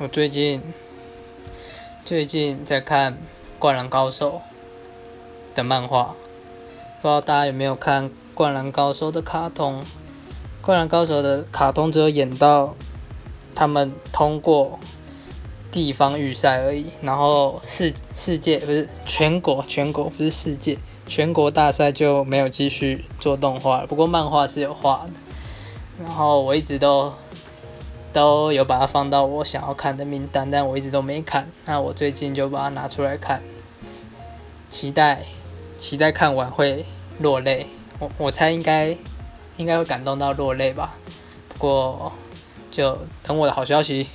我最近最近在看《灌篮高手》的漫画，不知道大家有没有看《灌篮高手》的卡通？《灌篮高手》的卡通只有演到他们通过地方预赛而已，然后世世界不是全国全国不是世界全国大赛就没有继续做动画了。不过漫画是有画的，然后我一直都。都有把它放到我想要看的名单，但我一直都没看。那我最近就把它拿出来看，期待期待看完会落泪。我我猜应该应该会感动到落泪吧。不过就等我的好消息。